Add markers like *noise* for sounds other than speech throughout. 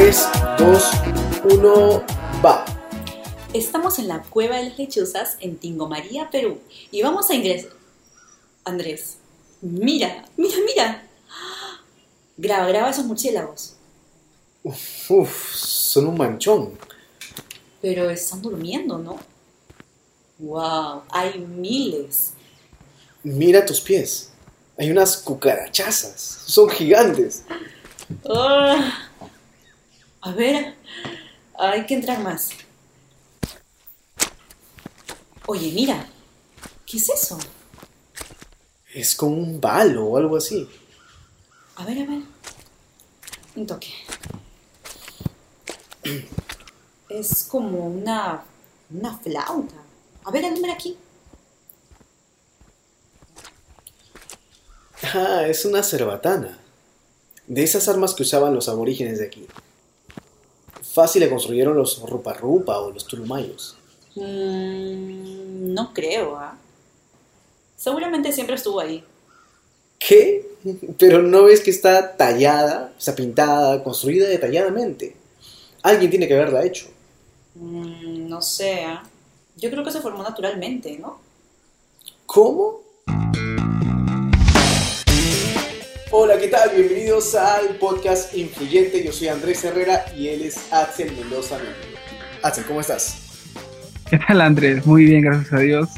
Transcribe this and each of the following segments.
3, 2, 1, va. Estamos en la Cueva de las Lechuzas en Tingomaría, Perú. Y vamos a ingresar. Andrés, mira, mira, mira. Graba, graba esos murciélagos. Uf, uf, son un manchón. Pero están durmiendo, ¿no? ¡Wow! Hay miles. Mira tus pies. Hay unas cucarachazas. Son gigantes. Ah. A ver, hay que entrar más. Oye, mira. ¿Qué es eso? Es como un balo o algo así. A ver, a ver. Un toque. Es como una, una flauta. A ver, alumbra aquí. Ah, es una cerbatana. De esas armas que usaban los aborígenes de aquí. Fácil le construyeron los Rupa Rupa o los Tulumayos. Mm, no creo, ¿ah? Seguramente siempre estuvo ahí. ¿Qué? Pero no ves que está tallada, o sea, pintada, construida detalladamente. Alguien tiene que haberla hecho. Mm, no sé, ¿ah? Yo creo que se formó naturalmente, ¿no? ¿Cómo? Hola, ¿qué tal? Bienvenidos al podcast Influyente. Yo soy Andrés Herrera y él es Axel Mendoza. Axel, ¿cómo estás? ¿Qué tal Andrés? Muy bien, gracias a Dios.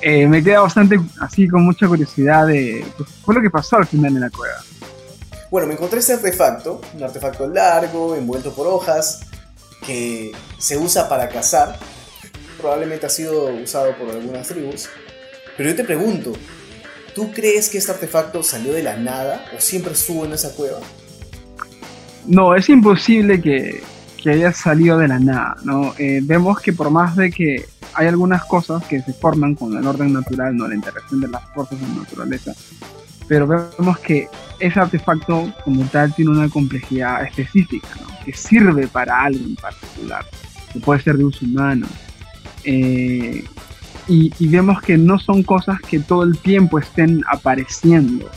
Eh, me queda bastante así con mucha curiosidad de pues, fue lo que pasó al final en la cueva. Bueno, me encontré este artefacto, un artefacto largo, envuelto por hojas, que se usa para cazar. Probablemente ha sido usado por algunas tribus. Pero yo te pregunto, ¿tú crees que este artefacto salió de la nada o siempre estuvo en esa cueva? No, es imposible que, que haya salido de la nada, ¿no? Eh, vemos que por más de que hay algunas cosas que se forman con el orden natural, ¿no? La interacción de las fuerzas en la naturaleza, pero vemos que ese artefacto como tal tiene una complejidad específica. Que sirve para algo en particular, que puede ser de uso humano. Eh, y, vemos que no son cosas que todo el tiempo estén apareciendo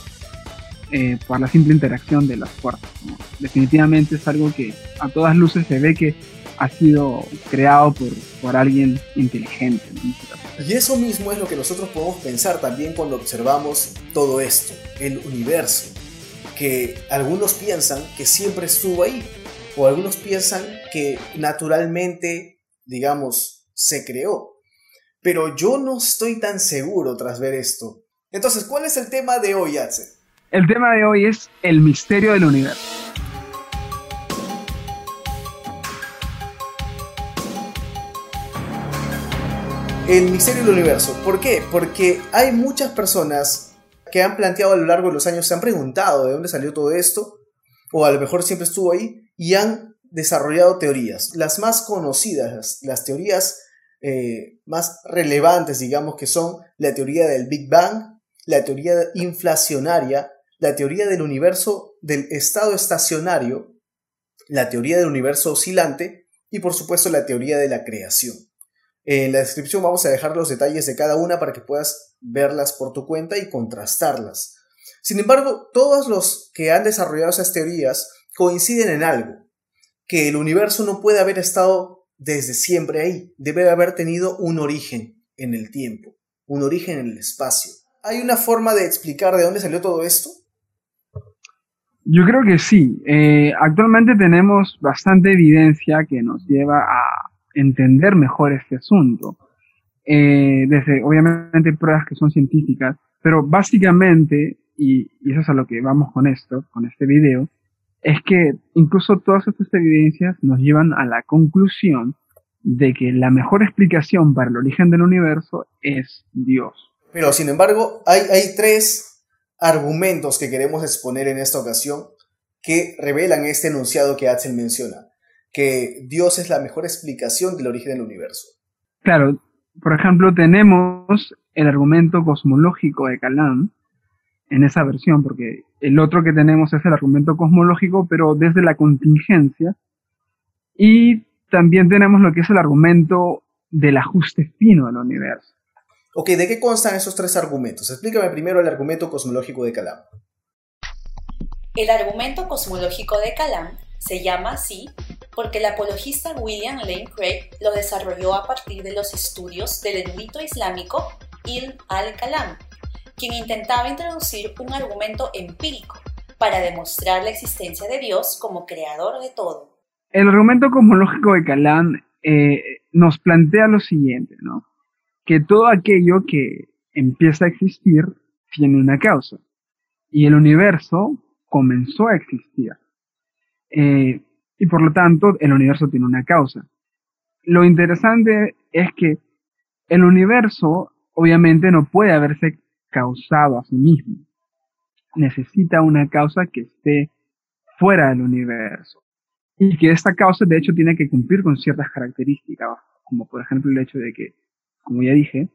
eh, por la simple interacción de las fuerzas. Definitivamente es algo que a todas luces se ve que ha sido creado por, por alguien inteligente. Y eso mismo es lo que nosotros podemos pensar también cuando observamos todo esto, el universo, que algunos piensan que siempre estuvo ahí, o algunos piensan que naturalmente, digamos, se creó. Pero yo no estoy tan seguro tras ver esto. Entonces, ¿cuál es el tema de hoy, Axel? El tema de hoy es el misterio del universo. El misterio del universo. ¿Por qué? Porque hay muchas personas que han planteado a lo largo de los años, se han preguntado de dónde salió todo esto, o a lo mejor siempre estuvo ahí, y han desarrollado teorías. Las más conocidas, las, las teorías eh, más relevantes, digamos, que son la teoría del Big Bang, la teoría inflacionaria, la teoría del universo del estado estacionario, la teoría del universo oscilante y por supuesto la teoría de la creación. En la descripción vamos a dejar los detalles de cada una para que puedas verlas por tu cuenta y contrastarlas. Sin embargo, todos los que han desarrollado esas teorías coinciden en algo, que el universo no puede haber estado desde siempre ahí, debe haber tenido un origen en el tiempo, un origen en el espacio. ¿Hay una forma de explicar de dónde salió todo esto? Yo creo que sí. Eh, actualmente tenemos bastante evidencia que nos lleva a entender mejor este asunto. Eh, desde, obviamente, pruebas que son científicas, pero básicamente, y, y eso es a lo que vamos con esto, con este video, es que incluso todas estas evidencias nos llevan a la conclusión de que la mejor explicación para el origen del universo es Dios. Pero, sin embargo, hay, hay tres argumentos que queremos exponer en esta ocasión que revelan este enunciado que Axel menciona, que Dios es la mejor explicación del origen del universo. Claro, por ejemplo, tenemos el argumento cosmológico de Calam en esa versión, porque el otro que tenemos es el argumento cosmológico, pero desde la contingencia. Y también tenemos lo que es el argumento del ajuste fino del universo. Ok, ¿de qué constan esos tres argumentos? Explícame primero el argumento cosmológico de Calam. El argumento cosmológico de Calam Se llama así porque el apologista William Lane Craig lo desarrolló a partir de los estudios del erudito islámico Ibn al-Kalam, quien intentaba introducir un argumento empírico para demostrar la existencia de Dios como creador de todo. El argumento cosmológico de Kalam eh, nos plantea lo siguiente, ¿no? Que todo aquello que empieza a existir tiene una causa. Y el universo comenzó a existir. Eh, y por lo tanto, el universo tiene una causa. Lo interesante es que el universo obviamente no puede haberse causado a sí mismo. Necesita una causa que esté fuera del universo. Y que esta causa de hecho tiene que cumplir con ciertas características, como por ejemplo el hecho de que, como ya dije,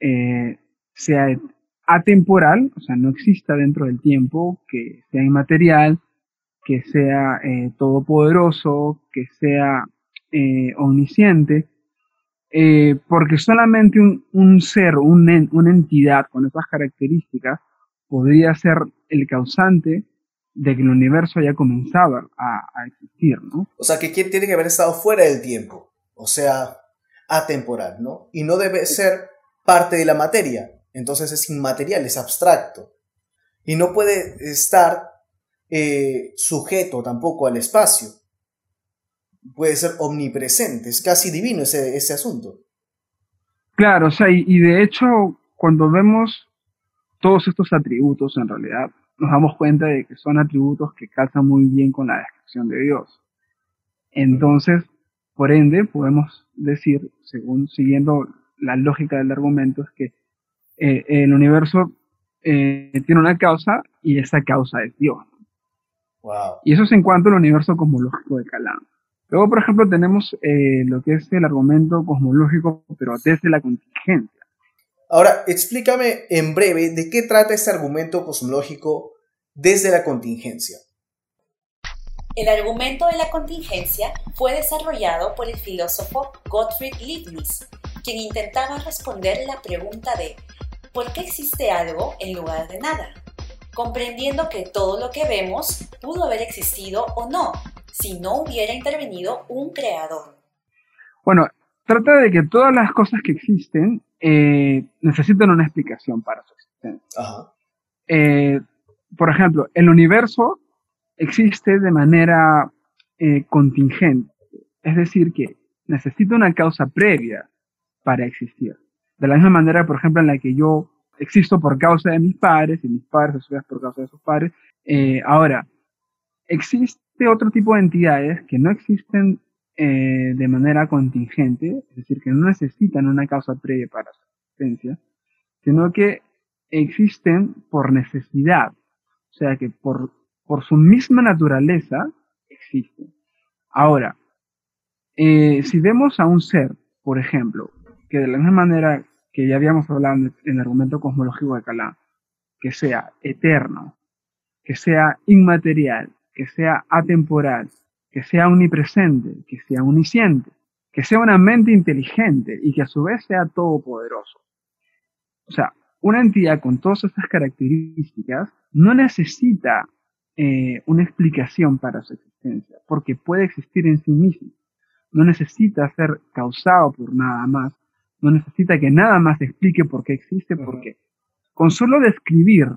eh, sea atemporal, o sea, no exista dentro del tiempo, que sea inmaterial, que sea eh, todopoderoso, que sea eh, omnisciente, eh, porque solamente un, ser, un, una entidad con esas características podría ser el causante de que el universo haya comenzado a, a existir, ¿no? O sea, que tiene que haber estado fuera del tiempo, o sea, atemporal, ¿no? Y no debe ser parte de la materia, entonces es inmaterial, es abstracto. Y no puede estar eh, sujeto tampoco al espacio. Puede ser omnipresente, es casi divino ese, ese asunto. Claro, o sea, y, de hecho, cuando vemos todos estos atributos, en realidad, nos damos cuenta de que son atributos que calzan muy bien con la descripción de Dios. Entonces, por ende, podemos decir, según siguiendo la lógica del argumento, es que eh, el universo eh, tiene una causa y esa causa es Dios. Y eso es en cuanto al universo cosmológico de Calam. Luego, por ejemplo, tenemos eh, lo que es el argumento cosmológico, pero desde la contingencia. Ahora, explícame en breve de qué trata este argumento cosmológico desde la contingencia. El argumento de la contingencia fue desarrollado por el filósofo Gottfried Leibniz, quien intentaba responder la pregunta de ¿por qué existe algo en lugar de nada? Comprendiendo que todo lo que vemos pudo haber existido o no, si no hubiera intervenido un creador. Bueno, trata de que todas las cosas que existen eh, necesitan una explicación para su existencia. Eh, por ejemplo, el universo existe de manera eh, contingente, es decir, que necesita una causa previa para existir. De la misma manera, por ejemplo, en la que yo existo por causa de mis padres y mis padres a por causa de sus padres. Eh, ahora, existe otro tipo de entidades que no existen eh, de manera contingente, es decir, que no necesitan una causa previa para su existencia, sino que existen por necesidad, o sea que por, por su misma naturaleza existen. Ahora, eh, si vemos a un ser, por ejemplo, que de la misma manera que ya habíamos hablado en el argumento cosmológico de Calá, que sea eterno, que sea inmaterial, que sea atemporal, que sea omnipresente, que sea omnisciente, que sea una mente inteligente y que a su vez sea todopoderoso. O sea, una entidad con todas estas características no necesita eh, una explicación para su existencia, porque puede existir en sí mismo. No necesita ser causado por nada más, no necesita que nada más explique por qué existe, porque con solo describir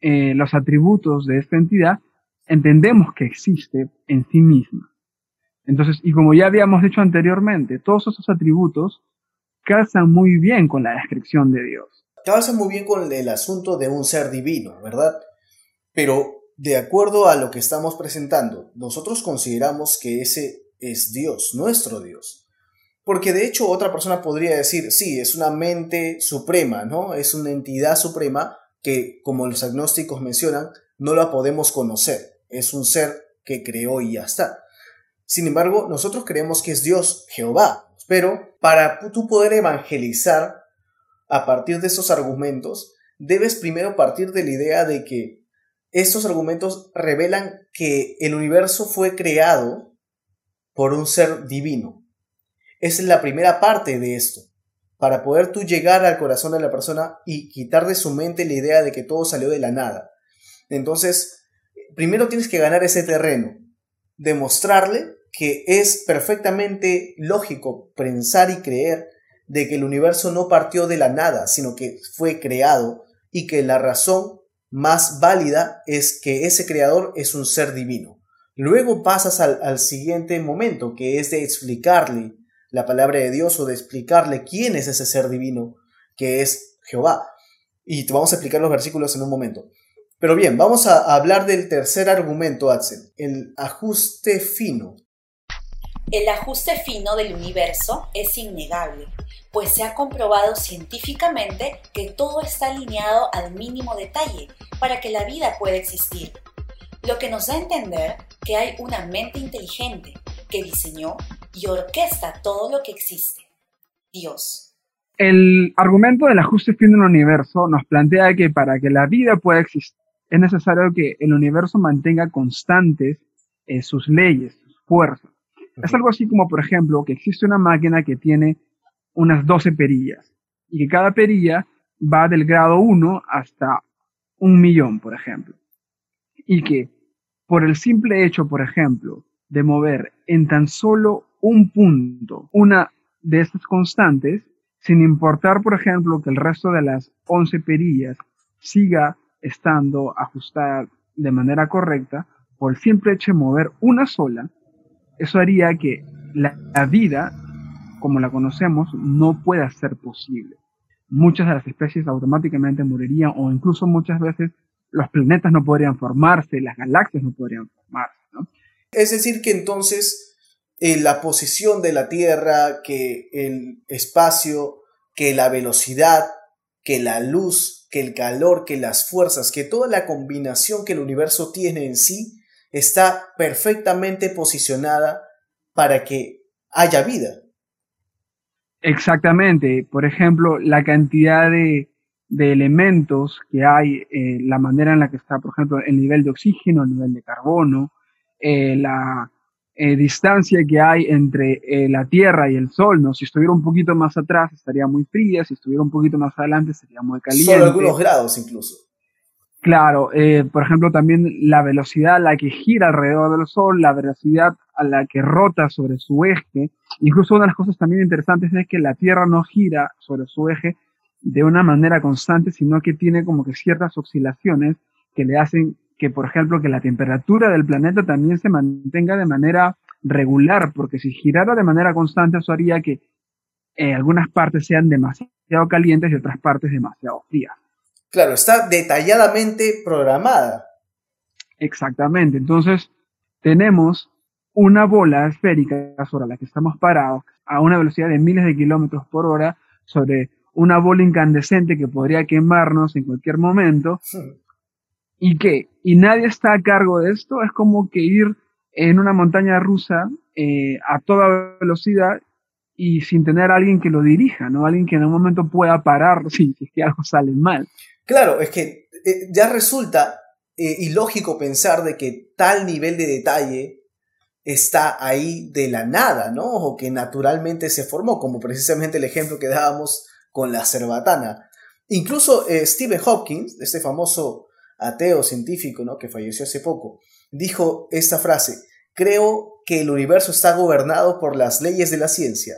eh, los atributos de esta entidad, entendemos que existe en sí misma. Entonces, y como ya habíamos dicho anteriormente, todos esos atributos calzan muy bien con la descripción de Dios. Calzan muy bien con el asunto de un ser divino, ¿verdad? Pero de acuerdo a lo que estamos presentando, nosotros consideramos que ese es Dios, nuestro Dios. Porque de hecho otra persona podría decir, sí, es una mente suprema, ¿no? Es una entidad suprema que, como los agnósticos mencionan, no la podemos conocer. Es un ser que creó y ya está. Sin embargo, nosotros creemos que es Dios, Jehová. Pero para tú poder evangelizar a partir de esos argumentos, debes primero partir de la idea de que estos argumentos revelan que el universo fue creado por un ser divino, es la primera parte de esto. Para poder tú llegar al corazón de la persona y quitar de su mente la idea de que todo salió de la nada. Entonces, primero tienes que ganar ese terreno. demostrarle que es perfectamente lógico pensar y creer de que el universo no partió de la nada, sino que fue creado y que la razón más válida es que ese creador es un ser divino. Luego pasas al, siguiente momento, que es de explicarle la palabra de Dios o de explicarle quién es ese ser divino, que es Jehová. Y te vamos a explicar los versículos en un momento. Pero bien, vamos a hablar del tercer argumento, Axel, el ajuste fino. El ajuste fino del universo es innegable, pues se ha comprobado científicamente que todo está alineado al mínimo detalle para que la vida pueda existir, lo que nos da a entender que hay una mente inteligente que diseñó y orquesta todo lo que existe, Dios. El argumento del ajuste fino del universo nos plantea que para que la vida pueda existir es necesario que el universo mantenga constantes eh, sus leyes, sus fuerzas. Es algo así como, por ejemplo, que existe una máquina que tiene unas 12 perillas y que cada perilla va del grado 1 hasta un millón, por ejemplo. Y que por el simple hecho, por ejemplo, de mover en tan solo un punto una de estas constantes, sin importar, por ejemplo, que el resto de las 11 perillas siga estando ajustada de manera correcta, por el simple hecho de mover una sola, eso haría que la, vida, como la conocemos, no pueda ser posible. Muchas de las especies automáticamente morirían o incluso muchas veces los planetas no podrían formarse, las galaxias no podrían formarse. Es decir, que entonces la posición de la Tierra, que el espacio, que la velocidad, que la luz, que el calor, que las fuerzas, que toda la combinación que el universo tiene en sí, está perfectamente posicionada para que haya vida. Exactamente. Por ejemplo, la cantidad de, elementos que hay, eh, la manera en la que está, por ejemplo, el nivel de oxígeno, el nivel de carbono, eh, la eh, distancia que hay entre la Tierra y el Sol, ¿no? Si estuviera un poquito más atrás estaría muy fría, si estuviera un poquito más adelante sería muy caliente. Solo algunos grados incluso. Claro, eh, por ejemplo, también la velocidad a la que gira alrededor del Sol, la velocidad a la que rota sobre su eje. Incluso una de las cosas también interesantes es que la Tierra no gira sobre su eje de una manera constante, sino que tiene como que ciertas oscilaciones que le hacen que, por ejemplo, que la temperatura del planeta también se mantenga de manera regular, porque si girara de manera constante eso haría que eh, algunas partes sean demasiado calientes y otras partes demasiado frías. Claro, está detalladamente programada. Exactamente. Entonces, tenemos una bola esférica sobre la que estamos parados a una velocidad de miles de kilómetros por hora sobre una bola incandescente que podría quemarnos en cualquier momento. ¿Y qué? Y nadie está a cargo de esto. Es como que ir en una montaña rusa eh, a toda velocidad y sin tener a alguien que lo dirija, ¿no? Alguien que en un momento pueda parar *laughs* si, que algo sale mal. Claro, es que eh, ya resulta eh, ilógico pensar de que tal nivel de detalle está ahí de la nada, ¿no? O que naturalmente se formó, como precisamente el ejemplo que dábamos con la cerbatana. Incluso eh, Stephen Hopkins, este famoso ateo científico, ¿no? Que falleció hace poco, dijo esta frase, creo que el universo está gobernado por las leyes de la ciencia.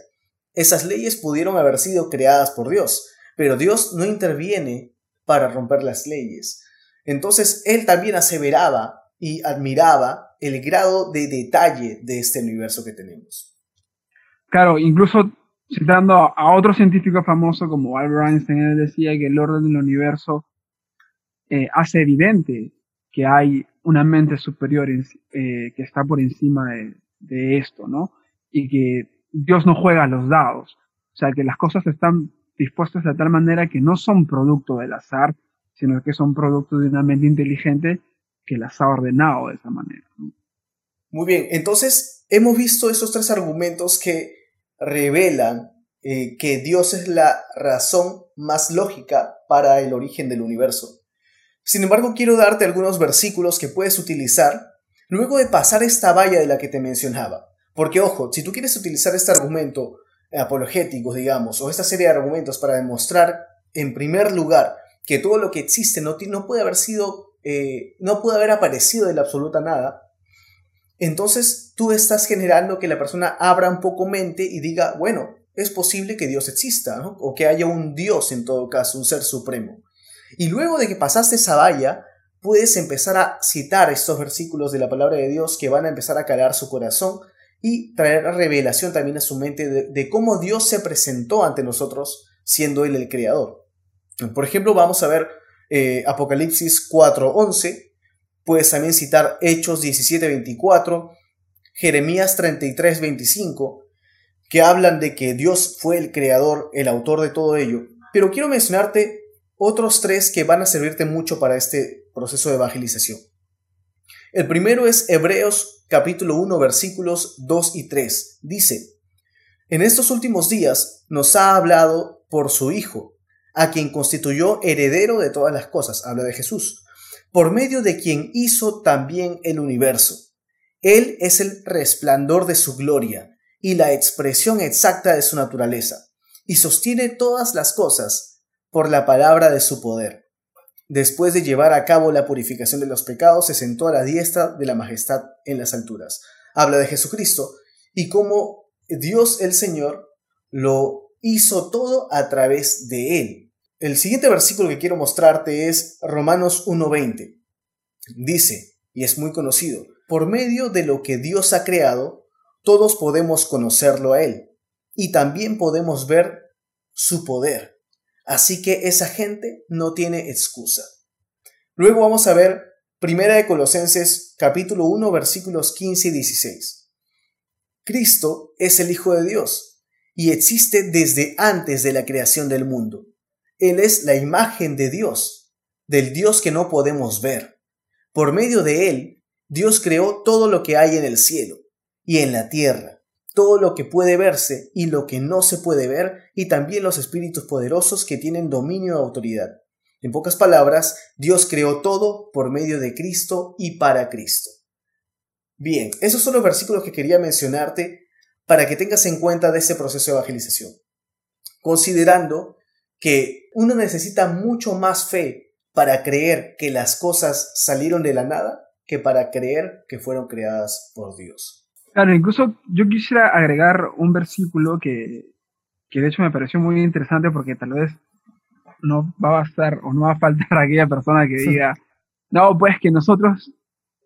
Esas leyes pudieron haber sido creadas por Dios, pero Dios no interviene para romper las leyes. Entonces él también aseveraba y admiraba el grado de detalle de este universo que tenemos. Claro, incluso citando a otro científico famoso como Albert Einstein, él decía que el orden del universo eh, hace evidente que hay una mente superior eh, que está por encima de, esto, ¿no? Y que Dios no juega los dados. O sea, que las cosas están dispuestos de tal manera que no son producto del azar, sino que son producto de una mente inteligente que las ha ordenado de esa manera. Muy bien, entonces hemos visto esos tres argumentos que revelan eh, que Dios es la razón más lógica para el origen del universo. Sin embargo, quiero darte algunos versículos que puedes utilizar luego de pasar esta valla de la que te mencionaba. Porque ojo, si tú quieres utilizar este argumento apologéticos, digamos, o esta serie de argumentos para demostrar, en primer lugar, que todo lo que existe no, no puede haber sido, eh, no puede haber aparecido de la absoluta nada, entonces tú estás generando que la persona abra un poco mente y diga, bueno, es posible que Dios exista, o que haya un Dios en todo caso, un ser supremo. Y luego de que pasaste esa valla, puedes empezar a citar estos versículos de la palabra de Dios que van a empezar a calar su corazón y traer revelación también a su mente de, cómo Dios se presentó ante nosotros siendo Él el creador. Por ejemplo, vamos a ver eh, Apocalipsis 4.11, puedes también citar Hechos 17.24, Jeremías 33.25, que hablan de que Dios fue el creador, el autor de todo ello. Pero quiero mencionarte otros tres que van a servirte mucho para este proceso de evangelización. El primero es Hebreos capítulo 1 versículos 2 y 3. Dice, en estos últimos días nos ha hablado por su Hijo, a quien constituyó heredero de todas las cosas, habla de Jesús, por medio de quien hizo también el universo. Él es el resplandor de su gloria y la expresión exacta de su naturaleza, y sostiene todas las cosas por la palabra de su poder. Después de llevar a cabo la purificación de los pecados, se sentó a la diestra de la majestad en las alturas. Habla de Jesucristo y cómo Dios el Señor lo hizo todo a través de él. El siguiente versículo que quiero mostrarte es Romanos 1.20. Dice, y es muy conocido, por medio de lo que Dios ha creado, todos podemos conocerlo a Él y también podemos ver su poder. Así que esa gente no tiene excusa. Luego vamos a ver Primera de Colosenses capítulo 1 versículos 15 y 16. Cristo es el Hijo de Dios y existe desde antes de la creación del mundo. Él es la imagen de Dios, del Dios que no podemos ver. Por medio de Él, Dios creó todo lo que hay en el cielo y en la tierra todo lo que puede verse y lo que no se puede ver, y también los espíritus poderosos que tienen dominio y autoridad. En pocas palabras, Dios creó todo por medio de Cristo y para Cristo. Bien, esos son los versículos que quería mencionarte para que tengas en cuenta de ese proceso de evangelización. Considerando que uno necesita mucho más fe para creer que las cosas salieron de la nada que para creer que fueron creadas por Dios. Claro, incluso yo quisiera agregar un versículo que, de hecho me pareció muy interesante porque tal vez no va a bastar o no va a faltar *laughs* aquella persona que diga, no, pues que nosotros,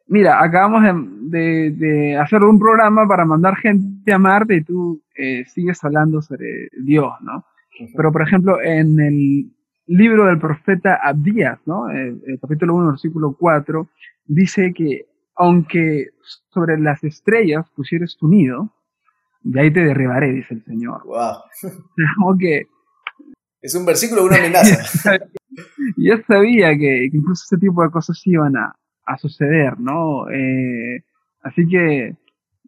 mira, acabamos de, hacer un programa para mandar gente a Marte y tú eh, sigues hablando sobre Dios, ¿no? Pero, por ejemplo, en el libro del profeta Abdías, ¿no? El, el capítulo 1, versículo 4, dice que aunque sobre las estrellas pusieres tu nido, de ahí te derribaré, dice el Señor. Wow. *laughs* que, es un versículo, una amenaza. *laughs* Yo sabía que, incluso ese tipo de cosas iban a, suceder, ¿no? Eh, así que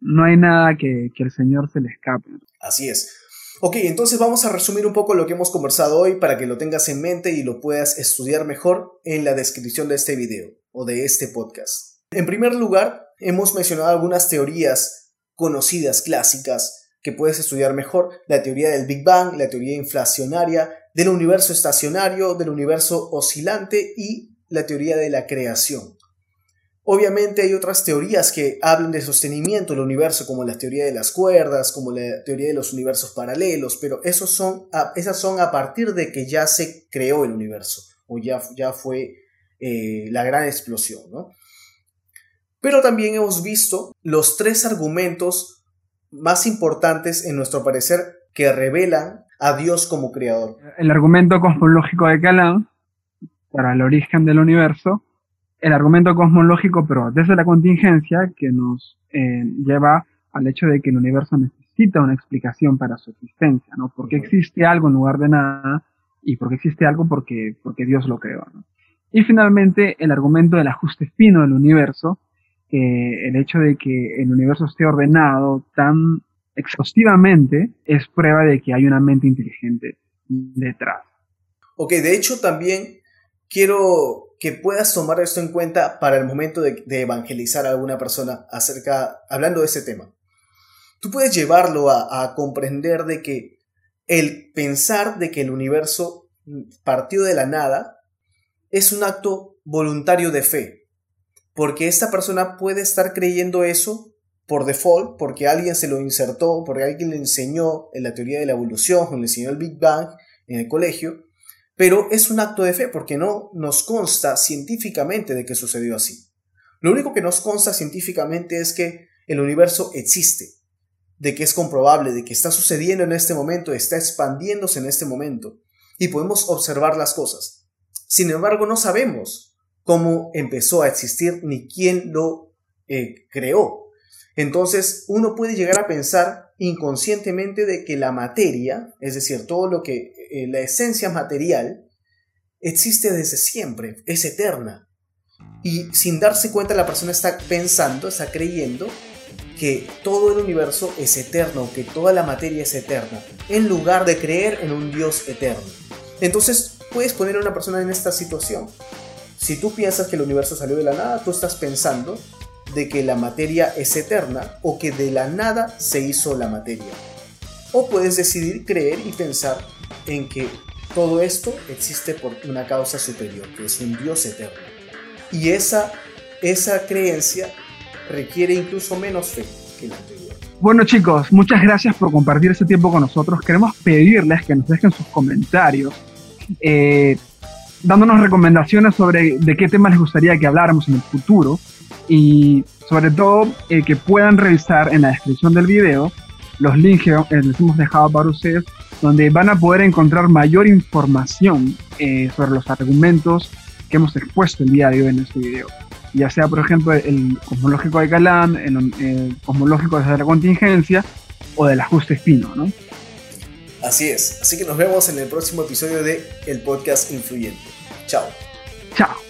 no hay nada que, que el Señor se le escape. Así es. Ok, entonces vamos a resumir un poco lo que hemos conversado hoy para que lo tengas en mente y lo puedas estudiar mejor en la descripción de este video o de este podcast. En primer lugar, hemos mencionado algunas teorías conocidas, clásicas, que puedes estudiar mejor, la teoría del Big Bang, la teoría inflacionaria, del universo estacionario, del universo oscilante y la teoría de la creación. Obviamente hay otras teorías que hablan de sostenimiento del universo, como la teoría de las cuerdas, como la teoría de los universos paralelos, pero esos son esas son a partir de que ya se creó el universo, o ya, ya fue eh, la gran explosión. ¿no? Pero también hemos visto los tres argumentos más importantes en nuestro parecer que revelan a Dios como creador. El argumento cosmológico de Calán para el origen del universo, el argumento cosmológico pero desde la contingencia que nos eh, lleva al hecho de que el universo necesita una explicación para su existencia, ¿no? Porque existe algo en lugar de nada y porque existe algo porque, porque Dios lo creó, Y finalmente el argumento del ajuste fino del universo, el hecho de que el universo esté ordenado tan exhaustivamente es prueba de que hay una mente inteligente detrás. Ok, de hecho también quiero que puedas tomar esto en cuenta para el momento de, evangelizar a alguna persona acerca, hablando de ese tema. Tú puedes llevarlo a, a comprender de que el pensar de que el universo partió de la nada es un acto voluntario de fe, porque esta persona puede estar creyendo eso por default, porque alguien se lo insertó, porque alguien le enseñó en la teoría de la evolución, o le enseñó el Big Bang en el colegio, pero es un acto de fe porque no nos consta científicamente de que sucedió así. Lo único que nos consta científicamente es que el universo existe, de que es comprobable, de que está sucediendo en este momento, está expandiéndose en este momento, y podemos observar las cosas. Sin embargo, no sabemos cómo empezó a existir ni quién lo eh, creó. Entonces, uno puede llegar a pensar inconscientemente de que la materia, es decir, todo lo que eh, la esencia material, existe desde siempre, es eterna. Y sin darse cuenta la persona está pensando, está creyendo que todo el universo es eterno, que toda la materia es eterna, en lugar de creer en un Dios eterno. Entonces puedes poner a una persona en esta situación. Si tú piensas que el universo salió de la nada, tú estás pensando de que la materia es eterna o que de la nada se hizo la materia. O puedes decidir creer y pensar en que todo esto existe por una causa superior, que es un Dios eterno. Y esa, esa creencia requiere incluso menos fe que la anterior. Bueno chicos, muchas gracias por compartir este tiempo con nosotros. Queremos pedirles que nos dejen sus comentarios, eh, dándonos recomendaciones sobre de qué temas les gustaría que habláramos en el futuro y sobre todo eh, que puedan revisar en la descripción del video los links que les hemos dejado para ustedes donde van a poder encontrar mayor información eh, sobre los argumentos que hemos expuesto el día de hoy en este video. Ya sea, por ejemplo, el cosmológico de Calán, el, cosmológico de la contingencia o del ajuste fino, ¿no? Así es. Así que nos vemos en el próximo episodio de El Podcast Influyente. Tchau. Tchau.